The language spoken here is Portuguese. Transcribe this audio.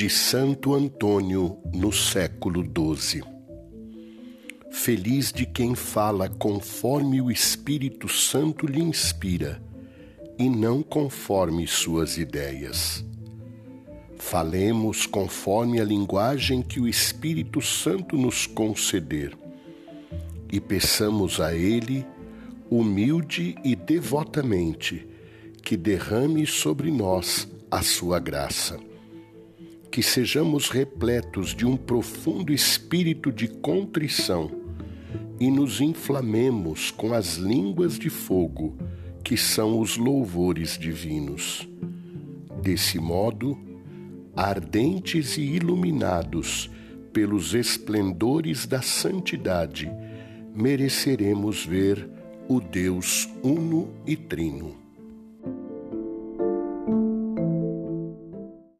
de Santo Antônio no século XII. Feliz de quem fala conforme o Espírito Santo lhe inspira e não conforme suas ideias. Falemos conforme a linguagem que o Espírito Santo nos conceder e peçamos a Ele, humilde e devotamente, que derrame sobre nós a sua graça. Que sejamos repletos de um profundo espírito de contrição e nos inflamemos com as línguas de fogo, que são os louvores divinos. Desse modo, ardentes e iluminados pelos esplendores da santidade, mereceremos ver o Deus uno e trino.